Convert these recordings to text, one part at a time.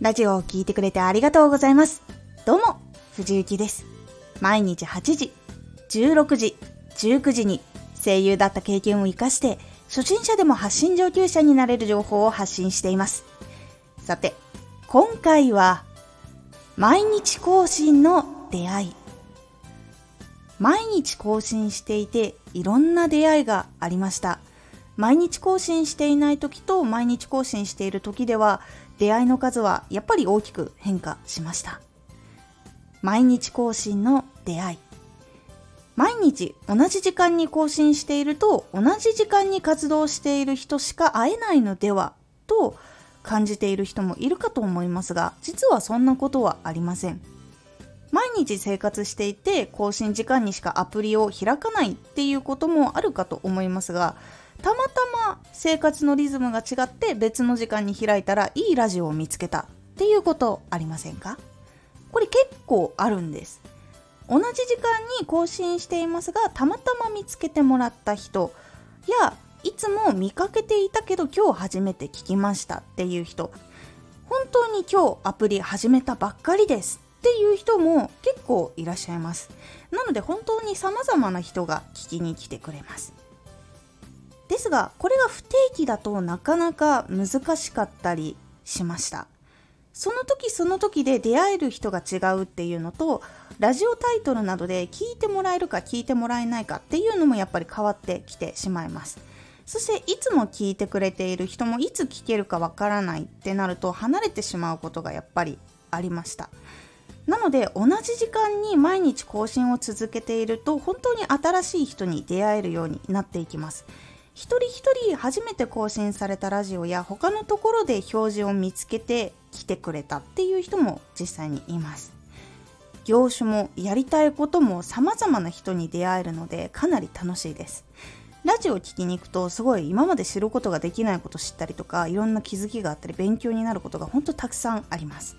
ラジオを聴いてくれてありがとうございます。どうも、藤幸です。毎日8時、16時、19時に声優だった経験を活かして、初心者でも発信上級者になれる情報を発信しています。さて、今回は、毎日更新の出会い。毎日更新していて、いろんな出会いがありました。毎日更新していない時と毎日更新している時では出会いの数はやっぱり大きく変化しました。毎日更新の出会い。毎日同じ時間に更新していると同じ時間に活動している人しか会えないのではと感じている人もいるかと思いますが実はそんなことはありません。毎日生活していて更新時間にしかアプリを開かないっていうこともあるかと思いますがたまたま生活のリズムが違って別の時間に開いたらいいラジオを見つけたっていうことありませんか？これ結構あるんです。同じ時間に更新していますがたまたま見つけてもらった人やいつも見かけていたけど今日初めて聞きましたっていう人本当に今日アプリ始めたばっかりですっていう人も結構いらっしゃいます。なので本当に様々な人が聞きに来てくれます。ですがこれが不定期だとなかなか難しかったりしました。その時その時で出会える人が違うっていうのとラジオタイトルなどで聞いてもらえるか聞いてもらえないかっていうのもやっぱり変わってきてしまいます。そしていつも聞いてくれている人もいつ聞けるかわからないってなると離れてしまうことがやっぱりありました。なので同じ時間に毎日更新を続けていると本当に新しい人に出会えるようになっていきます。一人一人初めて更新されたラジオや他のところで表示を見つけて来てくれたっていう人も実際にいます。業種もやりたいことも様々な人に出会えるのでかなり楽しいです。ラジオを聴きに行くとすごい今まで知ることができないこと知ったりとかいろんな気づきがあったり勉強になることが本当たくさんあります。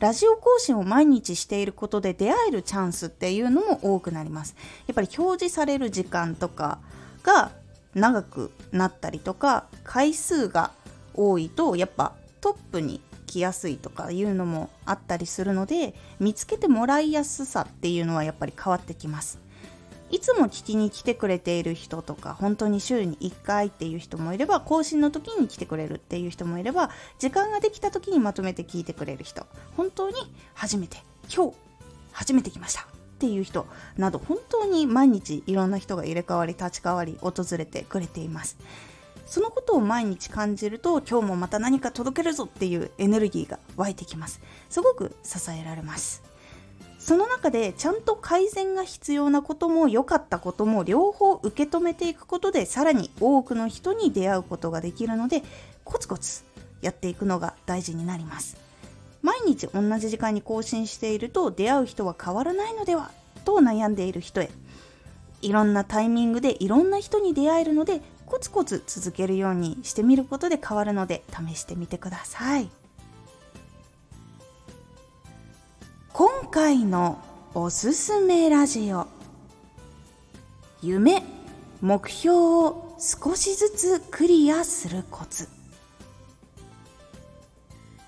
ラジオ更新を毎日していることで出会えるチャンスっていうのも多くなります。やっぱり表示される時間とかが長くなったりとか回数が多いとやっぱトップに来やすいとかいうのもあったりするので見つけてもらいやすさっていうのはやっぱり変わってきます。いつも聞きに来てくれている人とか本当に週に1回っていう人もいれば更新の時に来てくれるっていう人もいれば時間ができた時にまとめて聞いてくれる人本当に初めて今日初めて来ました。っていう人など本当に毎日いろんな人が入れ替わり立ち替わり訪れてくれています。そのことを毎日感じると今日もまた何か届けるぞっていうエネルギーが湧いてきます。すごく支えられます。その中でちゃんと改善が必要なことも良かったことも両方受け止めていくことでさらに多くの人に出会うことができるのでコツコツやっていくのが大事になります。毎日同じ時間に更新していると出会う人は変わらないのではと悩んでいる人へ。いろんなタイミングでいろんな人に出会えるのでコツコツ続けるようにしてみることで変わるので試してみてください。今回のおすすめラジオ。夢目標を少しずつクリアするコツ。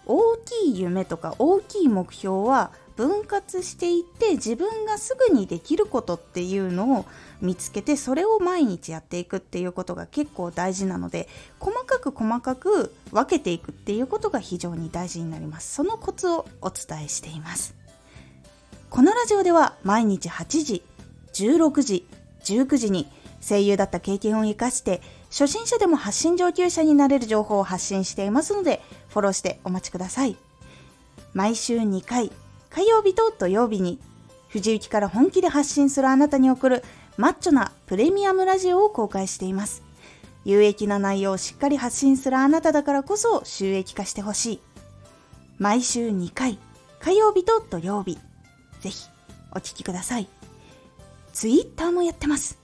大きい夢とか大きい目標は分割していって自分がすぐにできることっていうのを見つけてそれを毎日やっていくっていうことが結構大事なので細かく細かく分けていくっていうことが非常に大事になります。そのコツをお伝えしています。このラジオでは毎日8時16時19時に声優だった経験を生かして初心者でも発信上級者になれる情報を発信していますのでフォローしてお待ちください。毎週2回火曜日と土曜日に藤雪から本気で発信するあなたに送るマッチョなプレミアムラジオを公開しています。有益な内容をしっかり発信するあなただからこそ収益化してほしい。毎週2回火曜日と土曜日。ぜひお聴きください。ツイッターもやってます。